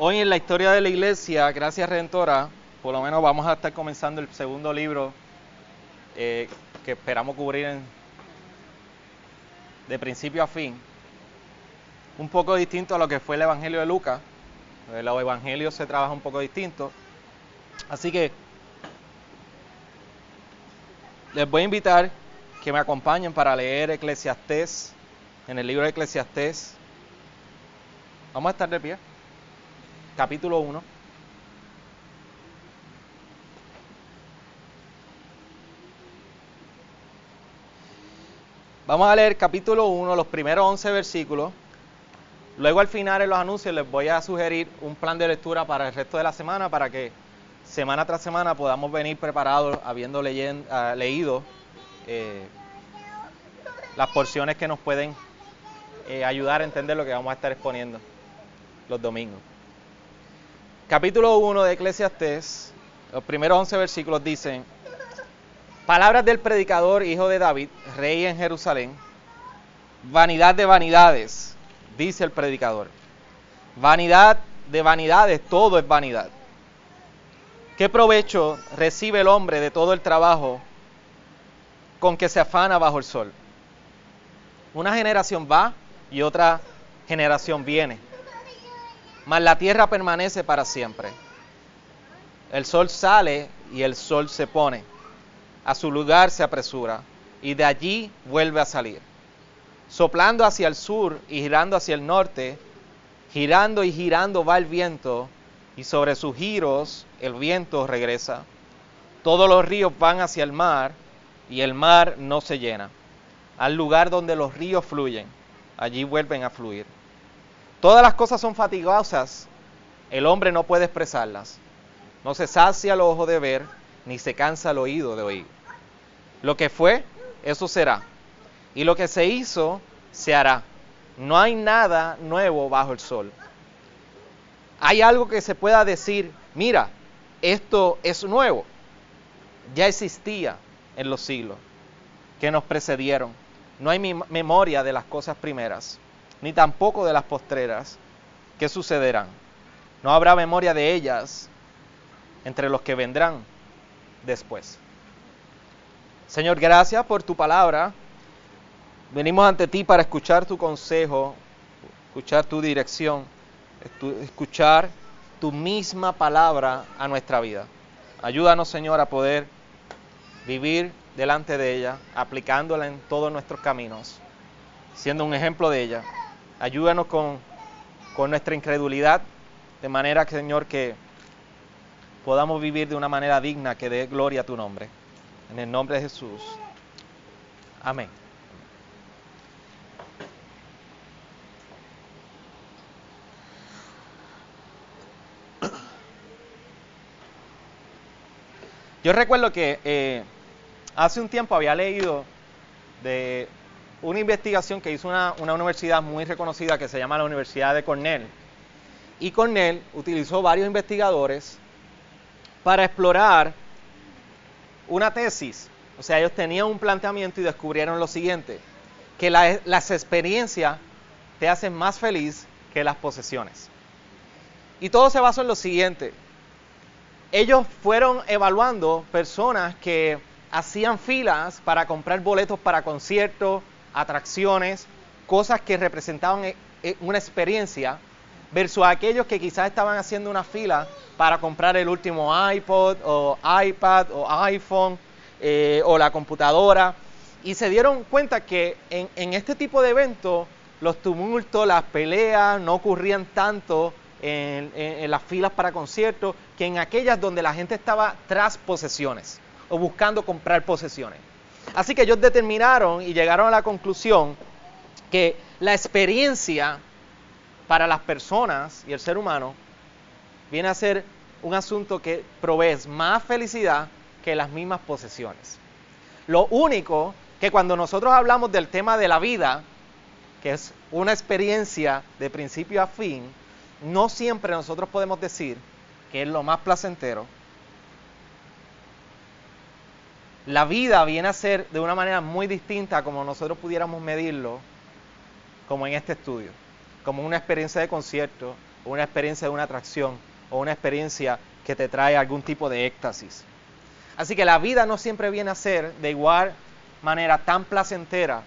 Hoy en la historia de la iglesia, gracias Redentora, por lo menos vamos a estar comenzando el segundo libro eh, que esperamos cubrir en- de principio a fin. Un poco distinto a lo que fue el Evangelio de Lucas. Eh, Los evangelios se trabaja un poco distinto. Así que les voy a invitar que me acompañen para leer Eclesiastés, en el libro de Eclesiastés. Vamos a estar de pie. Capítulo 1. Vamos a leer capítulo 1, los primeros 11 versículos. Luego al final en los anuncios les voy a sugerir un plan de lectura para el resto de la semana para que semana tras semana podamos venir preparados habiendo ah, leído eh, las porciones que nos pueden eh, ayudar a entender lo que vamos a estar exponiendo los domingos. Capítulo 1 de Eclesiastés, los primeros 11 versículos dicen, Palabras del predicador, hijo de David, rey en Jerusalén. Vanidad de vanidades, dice el predicador. Vanidad de vanidades, todo es vanidad. ¿Qué provecho recibe el hombre de todo el trabajo con que se afana bajo el sol? Una generación va y otra generación viene. Mas la tierra permanece para siempre. El sol sale y el sol se pone a su lugar se apresura y de allí vuelve a salir. Soplando hacia el sur y girando hacia el norte, girando y girando va el viento y sobre sus giros el viento regresa. Todos los ríos van hacia el mar y el mar no se llena. Al lugar donde los ríos fluyen, allí vuelven a fluir. Todas las cosas son fatigosas, el hombre no puede expresarlas. No se sacia el ojo de ver, ni se cansa el oído de oír. Lo que fue, eso será. Y lo que se hizo, se hará. No hay nada nuevo bajo el sol. Hay algo que se pueda decir, mira, esto es nuevo. Ya existía en los siglos que nos precedieron. No hay mem- memoria de las cosas primeras, ni tampoco de las postreras que sucederán. No habrá memoria de ellas entre los que vendrán después. Señor, gracias por tu palabra. Venimos ante ti para escuchar tu consejo, escuchar tu dirección, escuchar tu misma palabra a nuestra vida. Ayúdanos, Señor, a poder vivir delante de ella, aplicándola en todos nuestros caminos, siendo un ejemplo de ella. Ayúdanos con, con nuestra incredulidad, de manera, que, Señor, que podamos vivir de una manera digna que dé gloria a tu nombre. En el nombre de Jesús. Amén. Yo recuerdo que eh, hace un tiempo había leído de una investigación que hizo una, una universidad muy reconocida que se llama la Universidad de Cornell. Y Cornell utilizó varios investigadores para explorar una tesis. O sea, ellos tenían un planteamiento y descubrieron lo siguiente, que la- las experiencias te hacen más feliz que las posesiones. Y todo se basó en lo siguiente. Ellos fueron evaluando personas que hacían filas para comprar boletos para conciertos, atracciones, cosas que representaban eh, eh, una experiencia, versus aquellos que quizás estaban haciendo una fila para comprar el último iPod o iPad o iPhone eh, o la computadora. Y se dieron cuenta que en, este tipo de eventos los tumultos, las peleas no ocurrían tanto en las filas para conciertos que en aquellas donde la gente estaba tras posesiones o buscando comprar posesiones. Así que ellos determinaron y llegaron a la conclusión que la experiencia para las personas y el ser humano viene a ser un asunto que provee más felicidad que las mismas posesiones. Lo único que cuando nosotros hablamos del tema de la vida, que es una experiencia de principio a fin, no siempre nosotros podemos decir que es lo más placentero. La vida viene a ser de una manera muy distinta como nosotros pudiéramos medirlo, como en este estudio, como una experiencia de concierto o una experiencia de una atracción, o una experiencia que te trae algún tipo de éxtasis. Así que la vida no siempre viene a ser de igual manera tan placentera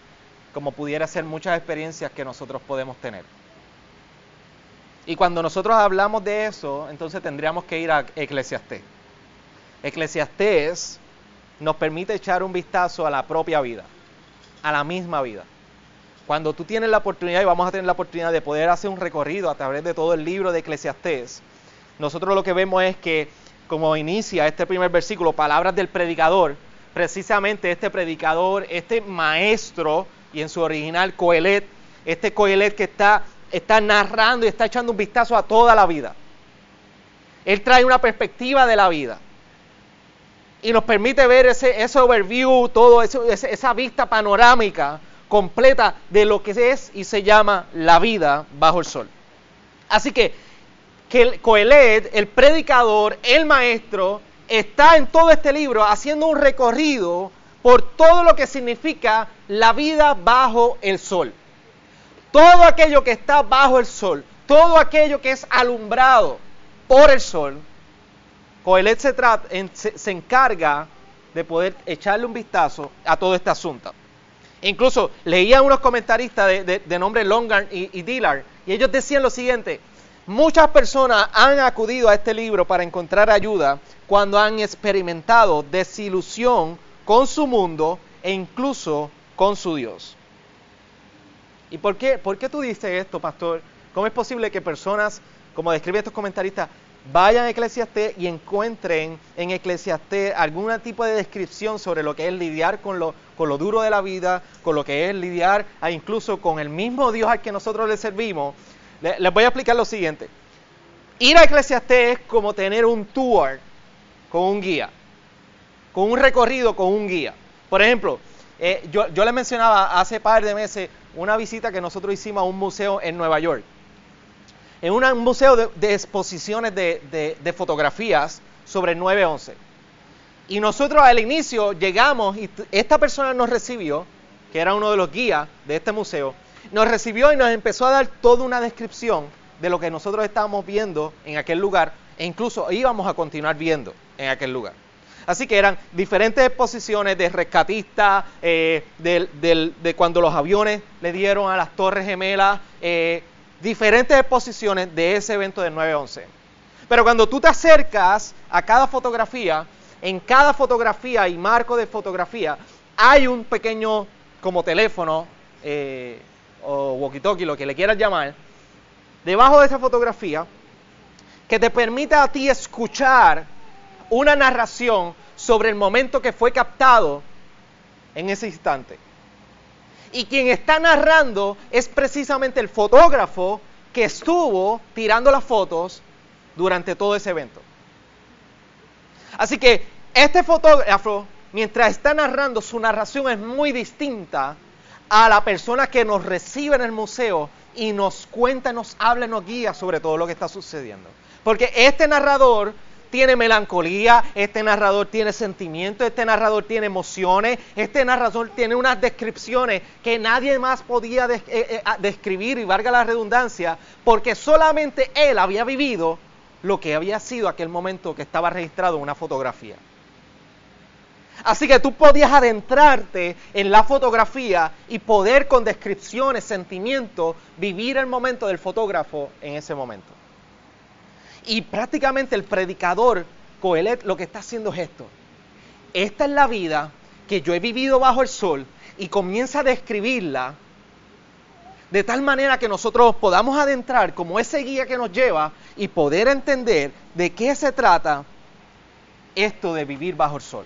como pudiera ser muchas experiencias que nosotros podemos tener. Y cuando nosotros hablamos de eso, entonces tendríamos que ir a Eclesiastés. Eclesiastés nos permite echar un vistazo a la propia vida, a la misma vida. Cuando tú tienes la oportunidad, y vamos a tener la oportunidad de poder hacer un recorrido a través de todo el libro de Eclesiastés, nosotros lo que vemos es que, como inicia este primer versículo, palabras del predicador, precisamente este predicador, este maestro, y en su original Coelet, este Coelet que está, está narrando y está echando un vistazo a toda la vida. Él trae una perspectiva de la vida y nos permite ver ese, ese overview, todo eso, esa vista panorámica completa de lo que es y se llama la vida bajo el sol. Así que, que Coelet, el predicador, el maestro, está en todo este libro haciendo un recorrido por todo lo que significa la vida bajo el sol. Todo aquello que está bajo el sol, todo aquello que es alumbrado por el sol, Coelet se, se, encarga de poder echarle un vistazo a todo este asunto. Incluso leía unos comentaristas de, nombre Longar y, y Dillard, y ellos decían lo siguiente, muchas personas han acudido a este libro para encontrar ayuda cuando han experimentado desilusión con su mundo e incluso con su Dios. ¿Y por qué, por qué tú dices esto, pastor? ¿Cómo es posible que personas, como describen estos comentaristas, vayan a Eclesiastés y encuentren en Eclesiastés algún tipo de descripción sobre lo que es lidiar con lo, duro de la vida, con lo que es lidiar incluso con el mismo Dios al que nosotros le servimos. Les voy a explicar lo siguiente. Ir a Eclesiastés es como tener un tour con un guía, con un recorrido con un guía. Por ejemplo, eh, yo, yo les mencionaba hace par de meses una visita que nosotros hicimos a un museo en Nueva York en un museo de, exposiciones de, fotografías sobre el 9-11. Y nosotros al inicio llegamos y esta persona nos recibió, que era uno de los guías de este museo, nos recibió y nos empezó a dar toda una descripción de lo que nosotros estábamos viendo en aquel lugar e incluso íbamos a continuar viendo en aquel lugar. Así que eran diferentes exposiciones de rescatistas, eh, de, cuando los aviones le dieron a las torres gemelas, eh, diferentes exposiciones de ese evento del 9-11. Pero cuando tú te acercas a cada fotografía, en cada fotografía y marco de fotografía, hay un pequeño como teléfono eh, o walkie-talkie, lo que le quieras llamar, debajo de esa fotografía, que te permite a ti escuchar una narración sobre el momento que fue captado en ese instante. Y quien está narrando es precisamente el fotógrafo que estuvo tirando las fotos durante todo ese evento. Así que este fotógrafo, mientras está narrando, su narración es muy distinta a la persona que nos recibe en el museo y nos cuenta, nos habla, nos guía sobre todo lo que está sucediendo. Porque este narrador tiene melancolía, este narrador tiene sentimientos, este narrador tiene emociones, este narrador tiene unas descripciones que nadie más podía eh, eh, describir, y valga la redundancia, porque solamente él había vivido lo que había sido aquel momento que estaba registrado en una fotografía. Así que tú podías adentrarte en la fotografía y poder con descripciones, sentimientos, vivir el momento del fotógrafo en ese momento. Y prácticamente el predicador Coelet lo que está haciendo es esto. Esta es la vida que yo he vivido bajo el sol y comienza a describirla de tal manera que nosotros podamos adentrar como ese guía que nos lleva y poder entender de qué se trata esto de vivir bajo el sol.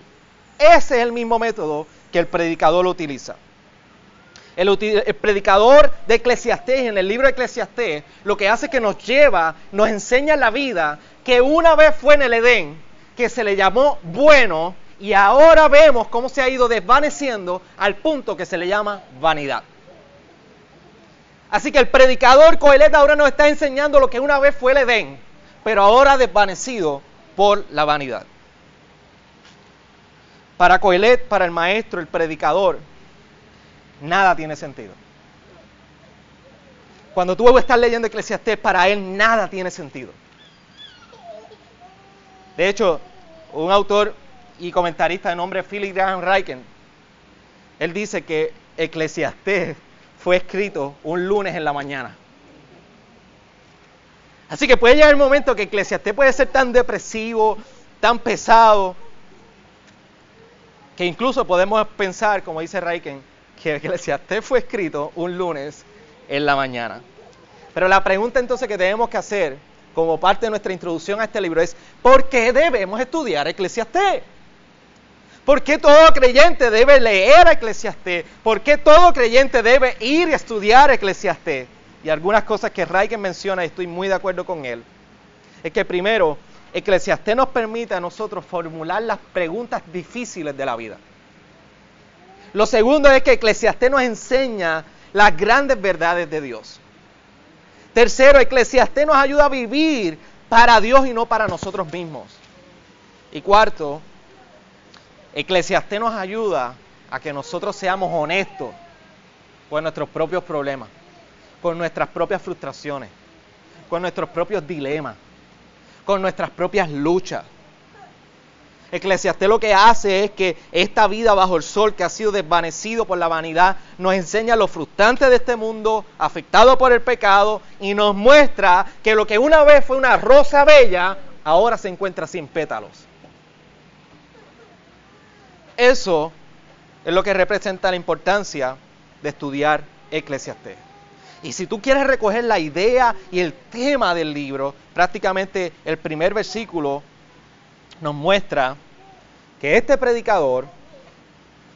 Ese es el mismo método que el predicador utiliza. El, predicador de Eclesiastés, en el libro de Eclesiastés, lo que hace es que nos lleva, nos enseña la vida que una vez fue en el Edén, que se le llamó bueno, y ahora vemos cómo se ha ido desvaneciendo al punto que se le llama vanidad. Así que el predicador Coelet ahora nos está enseñando lo que una vez fue el Edén, pero ahora desvanecido por la vanidad. Para Coelet, para el maestro, el predicador, nada tiene sentido. Cuando tú estás leyendo Eclesiastés, para él nada tiene sentido. De hecho, un autor y comentarista de nombre Philip Graham Reichen, él dice que Eclesiastés fue escrito un lunes en la mañana. Así que puede llegar el momento que Eclesiastés puede ser tan depresivo, tan pesado, que incluso podemos pensar, como dice Reichen, que fue escrito un lunes en la mañana. Pero la pregunta entonces que tenemos que hacer como parte de nuestra introducción a este libro es, ¿por qué debemos estudiar Eclesiastés? ¿Por qué todo creyente debe leer Eclesiastés? ¿Por qué todo creyente debe ir a estudiar Eclesiastés? Y algunas cosas que Reichen menciona, y estoy muy de acuerdo con él, es que primero, Eclesiastés nos permite a nosotros formular las preguntas difíciles de la vida. Lo segundo es que Eclesiastés nos enseña las grandes verdades de Dios. Tercero, Eclesiastés nos ayuda a vivir para Dios y no para nosotros mismos. Y cuarto, Eclesiastés nos ayuda a que nosotros seamos honestos con nuestros propios problemas, con nuestras propias frustraciones, con nuestros propios dilemas, con nuestras propias luchas. Eclesiastés lo que hace es que esta vida bajo el sol que ha sido desvanecido por la vanidad nos enseña lo frustrante de este mundo afectado por el pecado y nos muestra que lo que una vez fue una rosa bella ahora se encuentra sin pétalos. Eso es lo que representa la importancia de estudiar Eclesiastés. Y si tú quieres recoger la idea y el tema del libro, prácticamente el primer versículo nos muestra que este predicador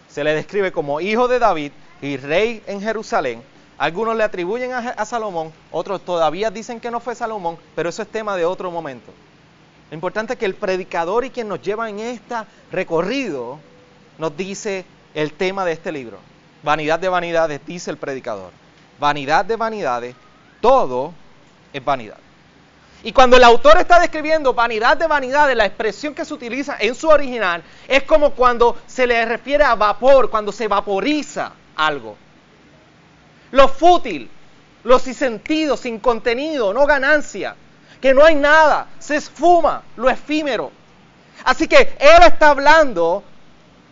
se le describe como hijo de David y rey en Jerusalén. Algunos le atribuyen a, Salomón, otros todavía dicen que no fue Salomón, pero eso es tema de otro momento. Lo importante es que el predicador y quien nos lleva en este recorrido nos dice el tema de este libro. Vanidad de vanidades, dice el predicador vanidad de vanidades, todo es vanidad. Y cuando el autor está describiendo vanidad de vanidades, la expresión que se utiliza en su original es como cuando se le refiere a vapor, cuando se vaporiza algo. Lo fútil, lo sin sentido, sin contenido, no ganancia, que no hay nada, se esfuma, lo efímero. Así que él está hablando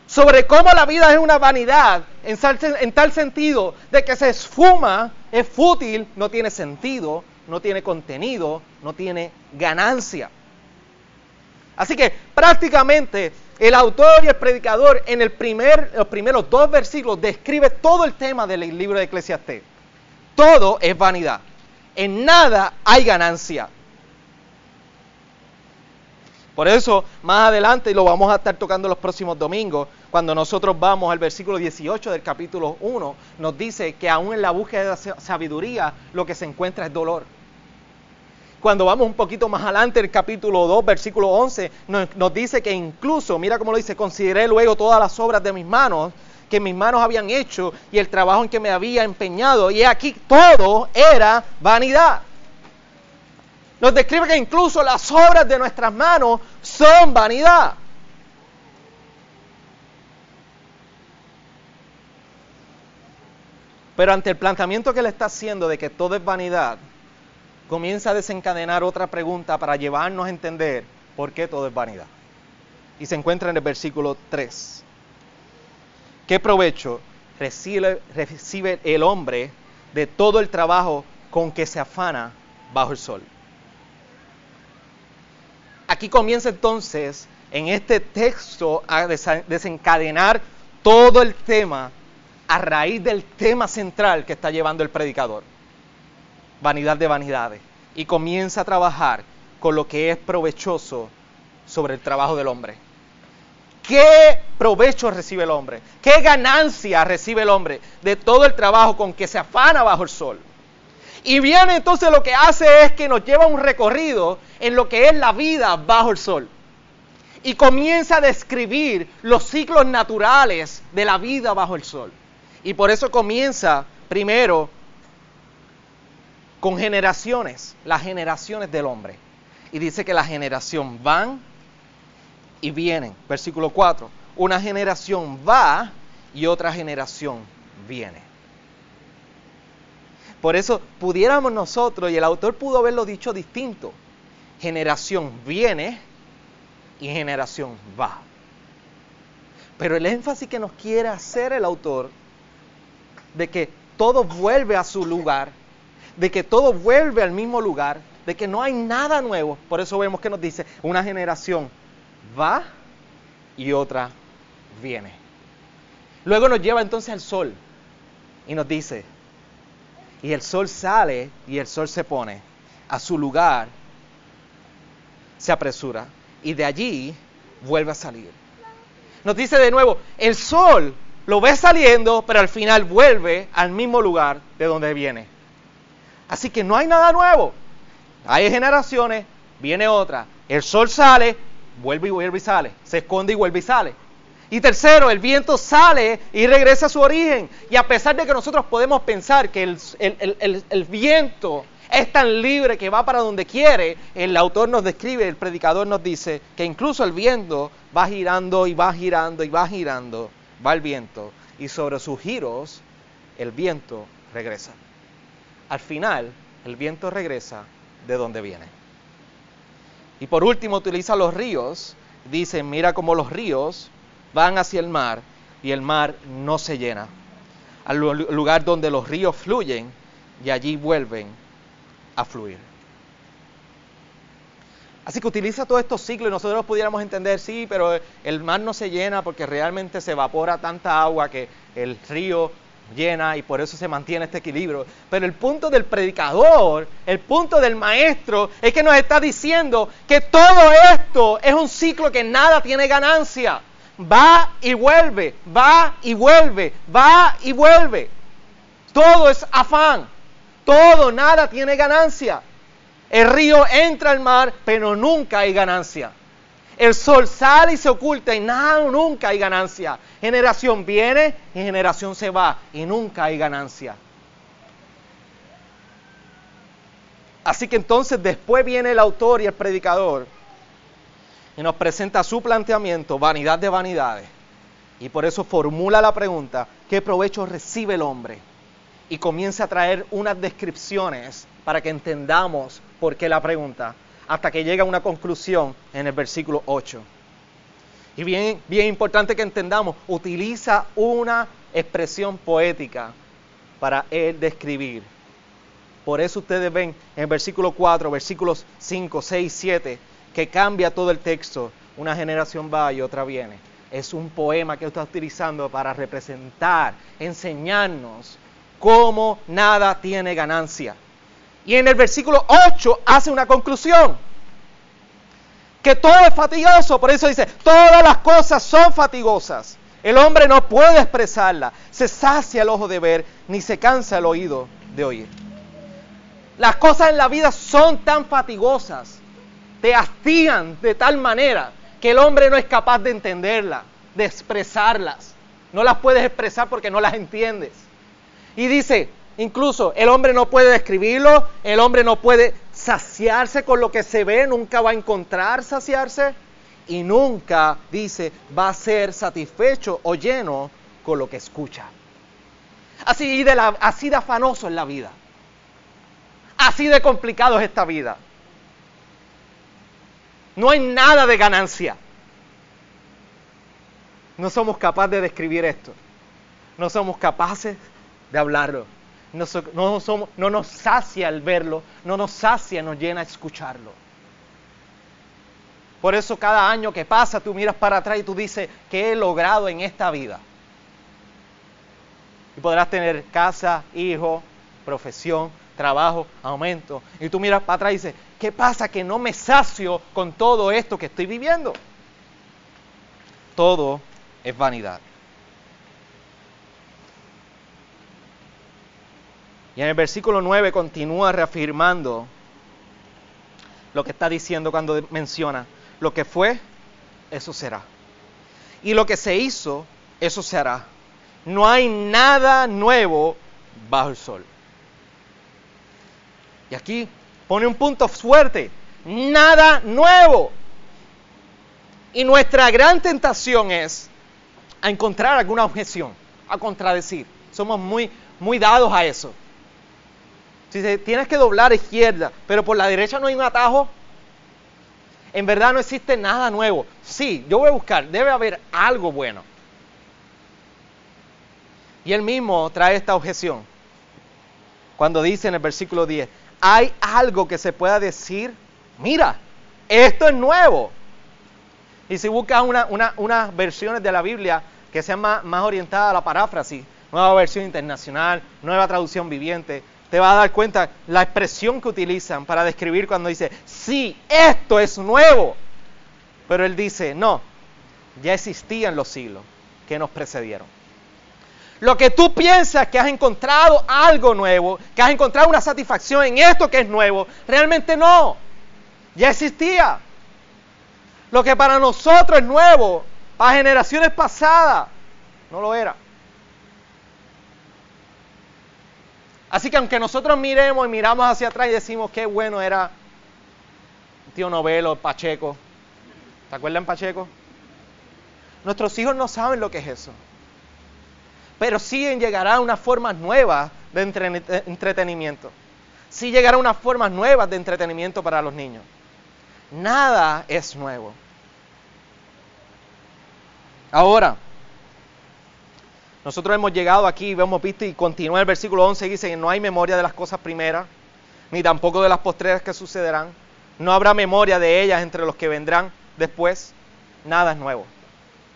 sobre cómo la vida es una vanidad, en, tal sentido de que se esfuma, es fútil, no tiene sentido, no tiene contenido, no tiene ganancia. Así que prácticamente el autor y el predicador en los primeros dos versículos describe todo el tema del libro de Eclesiastés. Todo es vanidad. En nada hay ganancia. Por eso, más adelante, y lo vamos a estar tocando los próximos domingos, cuando nosotros vamos al versículo 18 del capítulo 1, nos dice que aún en la búsqueda de sabiduría lo que se encuentra es dolor. Cuando vamos un poquito más adelante, el capítulo 2, versículo 11, nos, dice que incluso, mira cómo lo dice, consideré luego todas las obras de mis manos que mis manos habían hecho y el trabajo en que me había empeñado. Y aquí todo era vanidad. Nos describe que incluso las obras de nuestras manos son vanidad. Pero ante el planteamiento que le está haciendo de que todo es vanidad, comienza a desencadenar otra pregunta para llevarnos a entender por qué todo es vanidad. Y se encuentra en el versículo 3. ¿Qué provecho recibe, recibe el hombre de todo el trabajo con que se afana bajo el sol? aquí comienza entonces en este texto a desencadenar todo el tema a raíz del tema central que está llevando el predicador. Vanidad de vanidades. Y comienza a trabajar con lo que es provechoso sobre el trabajo del hombre. ¿Qué provecho recibe el hombre? ¿Qué ganancia recibe el hombre de todo el trabajo con que se afana bajo el sol? Y viene entonces lo que hace es que nos lleva un recorrido en lo que es la vida bajo el sol. Y comienza a describir los ciclos naturales de la vida bajo el sol. Y por eso comienza primero con generaciones, las generaciones del hombre. Y dice que la generación van y vienen. Versículo 4. Una generación va y otra generación viene. Por eso pudiéramos nosotros, y el autor pudo haberlo dicho distinto, generación viene y generación va. Pero el énfasis que nos quiere hacer el autor de que todo vuelve a su lugar, de que todo vuelve al mismo lugar, de que no hay nada nuevo. Por eso vemos que nos dice, una generación va y otra viene. Luego nos lleva entonces al sol y nos dice, y el sol sale y el sol se pone a su lugar, se apresura y de allí vuelve a salir. Nos dice de nuevo, el sol lo ve saliendo, pero al final vuelve al mismo lugar de donde viene. Así que no hay nada nuevo. Hay generaciones, viene otra. El sol sale, vuelve y vuelve y sale. Se esconde y vuelve y sale. Y tercero, el viento sale y regresa a su origen. Y a pesar de que nosotros podemos pensar que el, viento es tan libre que va para donde quiere, el autor nos describe, el predicador nos dice que incluso el viento va girando y va girando y va girando, va el viento. Y sobre sus giros, el viento regresa. Al final, el viento regresa de donde viene. Y por último, utiliza los ríos. Dice, mira cómo los ríos van hacia el mar y el mar no se llena. Al lugar donde los ríos fluyen y allí vuelven a fluir. Así que utiliza todos estos ciclos y nosotros pudiéramos entender, sí, pero el mar no se llena porque realmente se evapora tanta agua que el río llena y por eso se mantiene este equilibrio. Pero el punto del predicador, el punto del maestro, es que nos está diciendo que todo esto es un ciclo que nada tiene ganancia va y vuelve, va y vuelve, va y vuelve. Todo es afán, todo, nada tiene ganancia. El río entra al mar, pero nunca hay ganancia. El sol sale y se oculta y nada, nunca hay ganancia. Generación viene y generación se va y nunca hay ganancia. Así que entonces después viene el autor y el predicador y nos presenta su planteamiento, vanidad de vanidades. Y por eso formula la pregunta, ¿qué provecho recibe el hombre? Y comienza a traer unas descripciones para que entendamos por qué la pregunta, hasta que llega a una conclusión en el versículo 8. Y bien, bien importante que entendamos, utiliza una expresión poética para él describir. Por eso ustedes ven en el versículo 4, versículos 5, 6, 7, que cambia todo el texto. Una generación va y otra viene. Es un poema que está utilizando para representar, enseñarnos cómo nada tiene ganancia. Y en el versículo 8 hace una conclusión. Que todo es fatigoso, por eso dice, todas las cosas son fatigosas. El hombre no puede expresarla. Se sacia el ojo de ver, ni se cansa el oído de oír. Las cosas en la vida son tan fatigosas te hastían de tal manera que el hombre no es capaz de entenderlas, de expresarlas. No las puedes expresar porque no las entiendes. Y dice, incluso el hombre no puede describirlo, el hombre no puede saciarse con lo que se ve, nunca va a encontrar saciarse y nunca, dice, va a ser satisfecho o lleno con lo que escucha. Así de, así afanoso es la vida. Así de complicado es esta vida. No hay nada de ganancia. No somos capaces de describir esto. No somos capaces de hablarlo. No, no nos sacia el verlo, no nos sacia, nos llena escucharlo. Por eso cada año que pasa tú miras para atrás y tú dices, ¿qué he logrado en esta vida? Y podrás tener casa, hijo, profesión, trabajo, aumento. Y tú miras para atrás y dices, ¿qué pasa que no me sacio con todo esto que estoy viviendo? Todo es vanidad. Y en el versículo 9 continúa reafirmando lo que está diciendo cuando menciona, lo que fue, eso será. Y lo que se hizo, eso se hará. No hay nada nuevo bajo el sol. Y aquí pone un punto fuerte, nada nuevo. Y nuestra gran tentación es a encontrar alguna objeción, a contradecir. Somos muy, muy dados a eso. Si tienes que doblar a izquierda, pero por la derecha no hay un atajo, en verdad no existe nada nuevo. Sí, yo voy a buscar, debe haber algo bueno. Y él mismo trae esta objeción. Cuando dice en el versículo 10, hay algo que se pueda decir, mira, esto es nuevo. Y si buscas unas versiones de la Biblia que sean más orientadas a la paráfrasis, nueva versión internacional, nueva traducción viviente, te vas a dar cuenta la expresión que utilizan para describir cuando dice, sí, esto es nuevo. Pero él dice, no, ya existían los siglos que nos precedieron. Lo que tú piensas que has encontrado algo nuevo, que has encontrado una satisfacción en esto que es nuevo, realmente no. Ya existía. Lo que para nosotros es nuevo, para generaciones pasadas, no lo era. Así que aunque nosotros miremos y miramos hacia atrás y decimos qué bueno era tío Novelo, Pacheco, ¿te acuerdan Pacheco? Nuestros hijos no saben lo que es eso. Pero sí llegará unas formas nuevas de entretenimiento. Sí llegará unas formas nuevas de entretenimiento para los niños. Nada es nuevo. Ahora, nosotros hemos llegado aquí, hemos visto y continúa el versículo 11 y dice que no hay memoria de las cosas primeras, ni tampoco de las postreras que sucederán. No habrá memoria de ellas entre los que vendrán después. Nada es nuevo.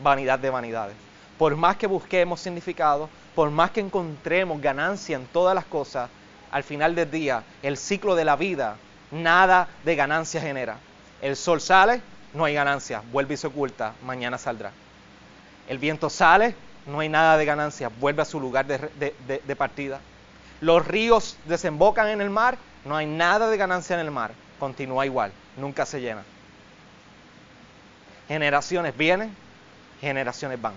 Vanidad de vanidades. Por más que busquemos significado, por más que encontremos ganancia en todas las cosas, al final del día, el ciclo de la vida, nada de ganancia genera. El sol sale, no hay ganancia, vuelve y se oculta, mañana saldrá. El viento sale, no hay nada de ganancia, vuelve a su lugar de, partida. Los ríos desembocan en el mar, no hay nada de ganancia en el mar, continúa igual, nunca se llena. Generaciones vienen, generaciones van.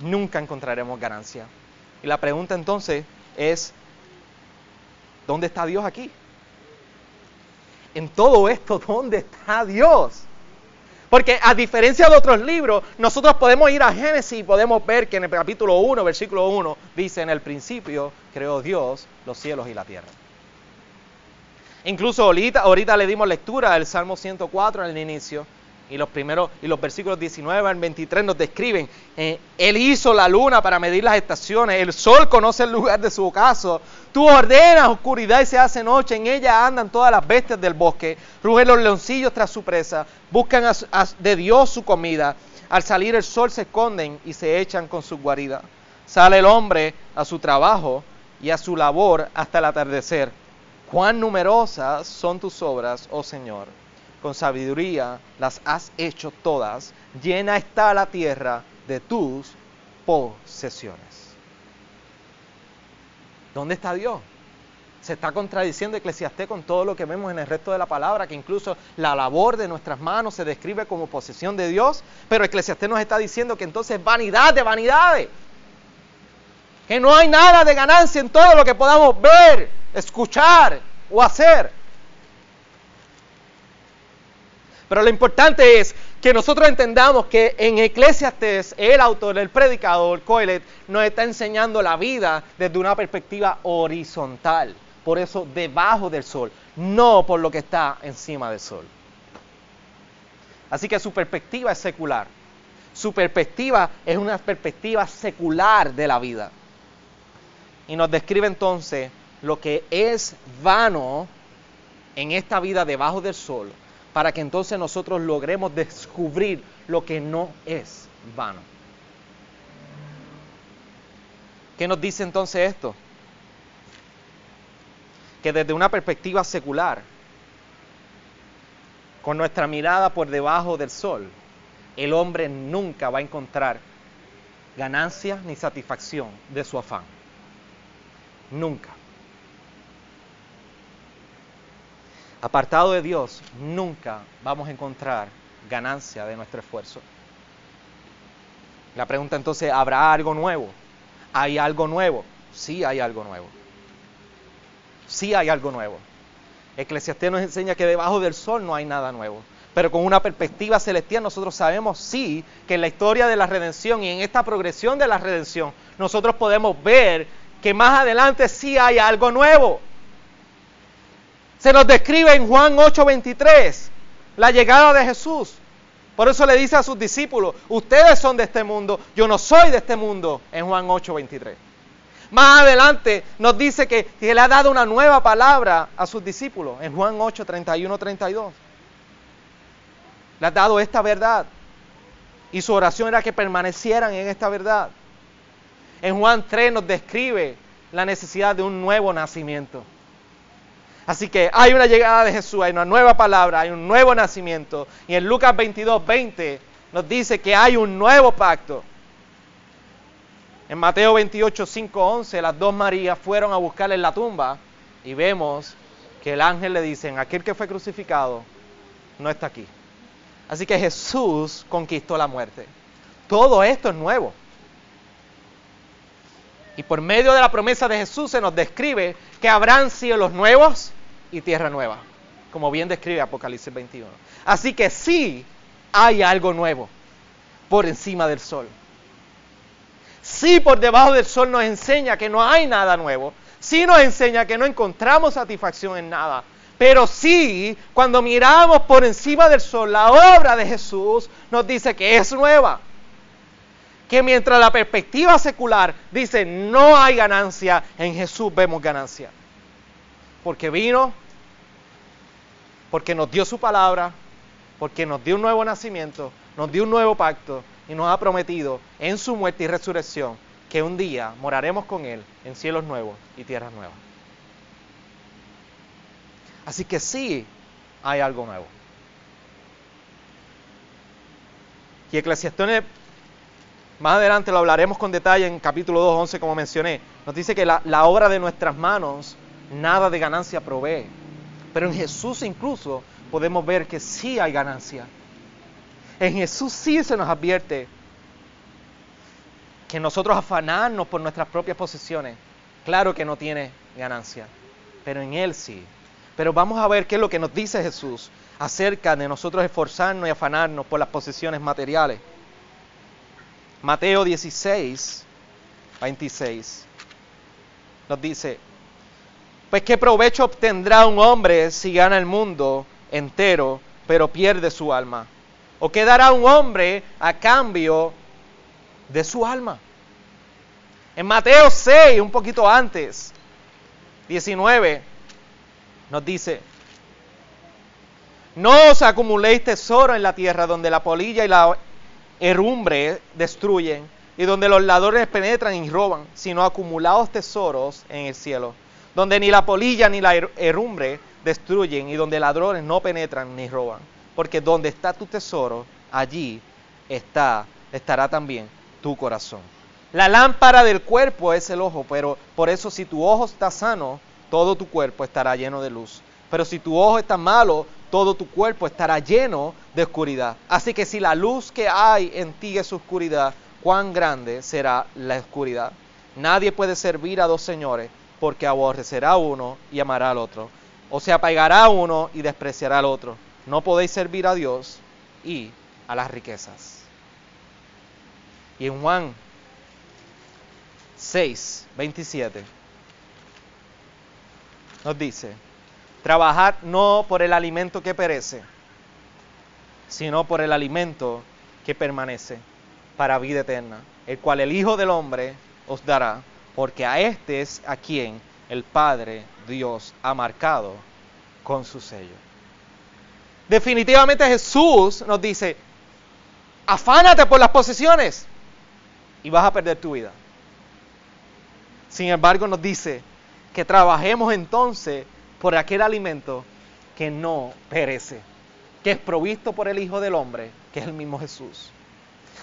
Nunca encontraremos ganancia. Y la pregunta entonces es, ¿dónde está Dios aquí? En todo esto, ¿dónde está Dios? Porque a diferencia de otros libros, nosotros podemos ir a Génesis y podemos ver que en el capítulo 1, versículo 1, dice, en el principio creó Dios los cielos y la tierra. Incluso ahorita, le dimos lectura del Salmo 104 en el inicio, y los primeros y los versículos 19 al 23 nos describen, eh, él hizo la luna para medir las estaciones, el sol conoce el lugar de su ocaso, tú ordenas oscuridad y se hace noche, en ella andan todas las bestias del bosque, rugen los leoncillos tras su presa, buscan de Dios su comida, al salir el sol se esconden y se echan con su guarida. Sale el hombre a su trabajo y a su labor hasta el atardecer. Cuán numerosas son tus obras, oh Señor con sabiduría las has hecho todas, llena está la tierra de tus posesiones. ¿Dónde está Dios? Se está contradiciendo Eclesiastés con todo lo que vemos en el resto de la palabra, que incluso la labor de nuestras manos se describe como posesión de Dios, pero Eclesiastés nos está diciendo que entonces vanidad de vanidades, que no hay nada de ganancia en todo lo que podamos ver, escuchar o hacer. Pero lo importante es que nosotros entendamos que en Eclesiastes el autor, el predicador, Coelet, nos está enseñando la vida desde una perspectiva horizontal. Por eso debajo del sol, no por lo que está encima del sol. Así que su perspectiva es secular. Su perspectiva es una perspectiva secular de la vida. Y nos describe entonces lo que es vano en esta vida debajo del sol para que entonces nosotros logremos descubrir lo que no es vano. ¿Qué nos dice entonces esto? Que desde una perspectiva secular, con nuestra mirada por debajo del sol, el hombre nunca va a encontrar ganancia ni satisfacción de su afán. Nunca. Apartado de Dios, nunca vamos a encontrar ganancia de nuestro esfuerzo. La pregunta entonces, ¿habrá algo nuevo? ¿Hay algo nuevo? Sí hay algo nuevo. Sí hay algo nuevo. Eclesiastés nos enseña que debajo del sol no hay nada nuevo. Pero con una perspectiva celestial nosotros sabemos sí que en la historia de la redención y en esta progresión de la redención nosotros podemos ver que más adelante sí hay algo nuevo. Se nos describe en Juan 8:23 la llegada de Jesús. Por eso le dice a sus discípulos, ustedes son de este mundo, yo no soy de este mundo, en Juan 8:23. Más adelante nos dice que, que, le ha dado una nueva palabra a sus discípulos, en Juan 8, 31, 32. Le ha dado esta verdad. Y su oración era que permanecieran en esta verdad. En Juan 3 nos describe la necesidad de un nuevo nacimiento. Así que hay una llegada de Jesús, hay una nueva palabra, hay un nuevo nacimiento. Y en Lucas 22, 20 nos dice que hay un nuevo pacto. En Mateo 28, 5, 11, las dos Marías fueron a buscarle en la tumba y vemos que el ángel le dice, aquel que fue crucificado no está aquí. Así que Jesús conquistó la muerte. Todo esto es nuevo. Y por medio de la promesa de Jesús se nos describe que habrán cielos nuevos y tierra nueva, como bien describe Apocalipsis 21. Así que sí hay algo nuevo por encima del sol. Sí por debajo del sol nos enseña que no hay nada nuevo. Sí nos enseña que no encontramos satisfacción en nada. Pero sí, cuando miramos por encima del sol la obra de Jesús, nos dice que es nueva. Que mientras la perspectiva secular dice no hay ganancia, en Jesús vemos ganancia. Porque vino, porque nos dio su palabra, porque nos dio un nuevo nacimiento, nos dio un nuevo pacto y nos ha prometido en su muerte y resurrección que un día moraremos con Él en cielos nuevos y tierras nuevas. Así que sí hay algo nuevo. Y Eclesiastes, más adelante lo hablaremos con detalle en capítulo 2, 11, como mencioné, nos dice que la obra de nuestras manos nada de ganancia provee. Pero en Jesús incluso podemos ver que sí hay ganancia. En Jesús sí se nos advierte que nosotros afanarnos por nuestras propias posesiones, claro que no tiene ganancia, pero en Él sí. Pero vamos a ver qué es lo que nos dice Jesús acerca de nosotros esforzarnos y afanarnos por las posesiones materiales. Mateo 16, 26 nos dice, pues qué provecho obtendrá un hombre si gana el mundo entero, pero pierde su alma. ¿O qué dará un hombre a cambio de su alma? En Mateo 6, un poquito antes, 19, nos dice, no os acumuléis tesoro en la tierra donde la polilla y la herrumbre destruyen y donde los ladrones penetran y roban, sino acumulaos tesoros en el cielo, donde ni la polilla ni la herrumbre destruyen y donde ladrones no penetran ni roban. Porque donde está tu tesoro, allí está, estará también tu corazón. La lámpara del cuerpo es el ojo, pero por eso si tu ojo está sano, todo tu cuerpo estará lleno de luz. Pero si tu ojo está malo, todo tu cuerpo estará lleno de oscuridad. Así que si la luz que hay en ti es oscuridad, cuán grande será la oscuridad. Nadie puede servir a dos señores, porque aborrecerá a uno y amará al otro, o se apagará a uno y despreciará al otro. No podéis servir a Dios y a las riquezas. Y en Juan 6, 27 nos dice, trabajad no por el alimento que perece, sino por el alimento que permanece para vida eterna, el cual el Hijo del Hombre os dará, porque a este es a quien el Padre Dios ha marcado con su sello. Definitivamente Jesús nos dice, afánate por las posesiones y vas a perder tu vida. Sin embargo nos dice, que trabajemos entonces por aquel alimento que no perece, que es provisto por el Hijo del Hombre, que es el mismo Jesús.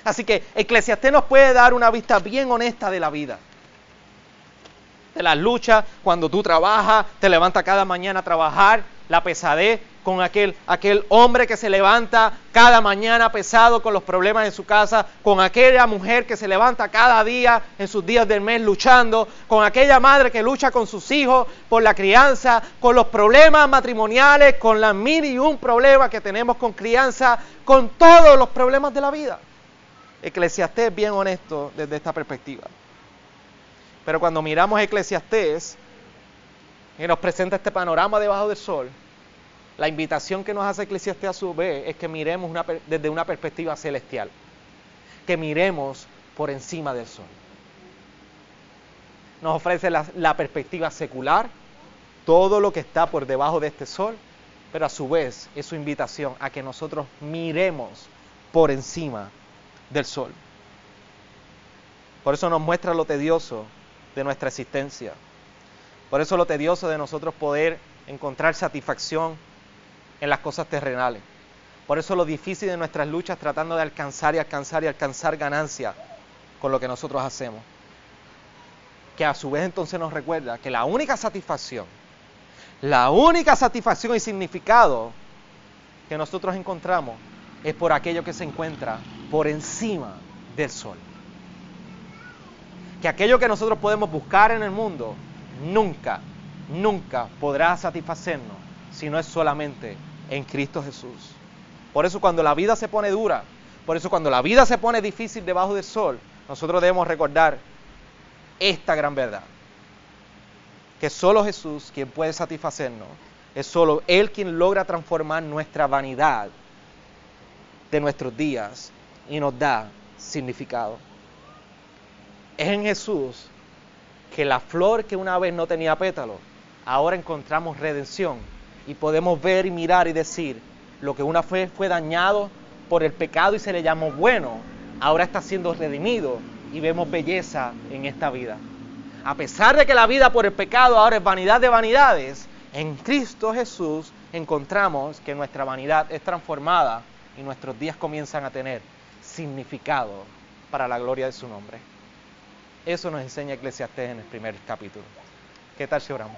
Así que Eclesiastés nos puede dar una vista bien honesta de la vida. De las luchas, cuando tú trabajas, te levantas cada mañana a trabajar, la pesadez con aquel, aquel hombre que se levanta cada mañana pesado con los problemas en su casa, con aquella mujer que se levanta cada día en sus días del mes luchando, con aquella madre que lucha con sus hijos por la crianza, con los problemas matrimoniales, con las mil y un problemas que tenemos con crianza, con todos los problemas de la vida. Eclesiastés es bien honesto desde esta perspectiva. Pero cuando miramos Eclesiastés, que nos presenta este panorama debajo del sol, la invitación que nos hace Eclesiastes a su vez es que miremos desde una perspectiva celestial, que miremos por encima del sol. Nos ofrece la perspectiva secular, todo lo que está por debajo de este sol, pero a su vez es su invitación a que nosotros miremos por encima del sol. Por eso nos muestra lo tedioso de nuestra existencia. Por eso lo tedioso de nosotros poder encontrar satisfacción en las cosas terrenales. Por eso lo difícil de nuestras luchas tratando de alcanzar y alcanzar y alcanzar ganancia con lo que nosotros hacemos. Que a su vez entonces nos recuerda que la única satisfacción, la única satisfacción y significado que nosotros encontramos es por aquello que se encuentra por encima del sol que aquello que nosotros podemos buscar en el mundo nunca, nunca podrá satisfacernos si no es solamente en Cristo Jesús. Por eso cuando la vida se pone dura, por eso cuando la vida se pone difícil debajo del sol, nosotros debemos recordar esta gran verdad. Que solo Jesús quien puede satisfacernos, es solo Él quien logra transformar nuestra vanidad de nuestros días y nos da significado. Es en Jesús que la flor que una vez no tenía pétalo, ahora encontramos redención y podemos ver y mirar y decir, lo que una vez fue dañado por el pecado y se le llamó bueno, ahora está siendo redimido y vemos belleza en esta vida. A pesar de que la vida por el pecado ahora es vanidad de vanidades, en Cristo Jesús encontramos que nuestra vanidad es transformada y nuestros días comienzan a tener significado para la gloria de su nombre. Eso nos enseña Eclesiastés en el primer capítulo. ¿Qué tal si oramos?